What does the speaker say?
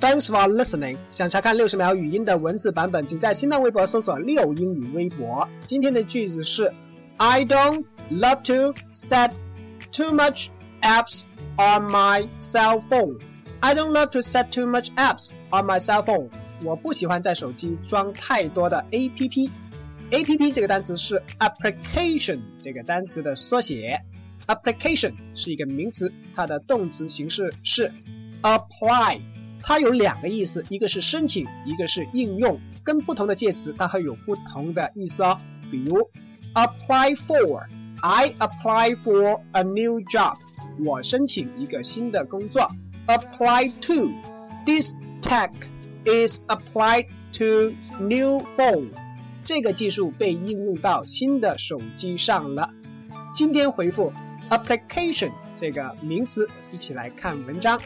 Thanks for listening。想查看六十秒语音的文字版本，请在新浪微博搜索“六英语微博”。今天的句子是：I don't love to set too much apps on my cell phone. I don't love to set too much apps on my cell phone. 我不喜欢在手机装太多的 APP。APP 这个单词是 application 这个单词的缩写。application 是一个名词，它的动词形式是 apply。 它有两个意思，一个是申请，一个是应用。跟不同的介词，它会有不同的意思哦。比如 apply for，I apply for a new job。我申请一个新的工作。apply to，this tech is applied to new phone。这个技术被应用到新的手机上了。今天回复 application 这个名词，一起来看文章。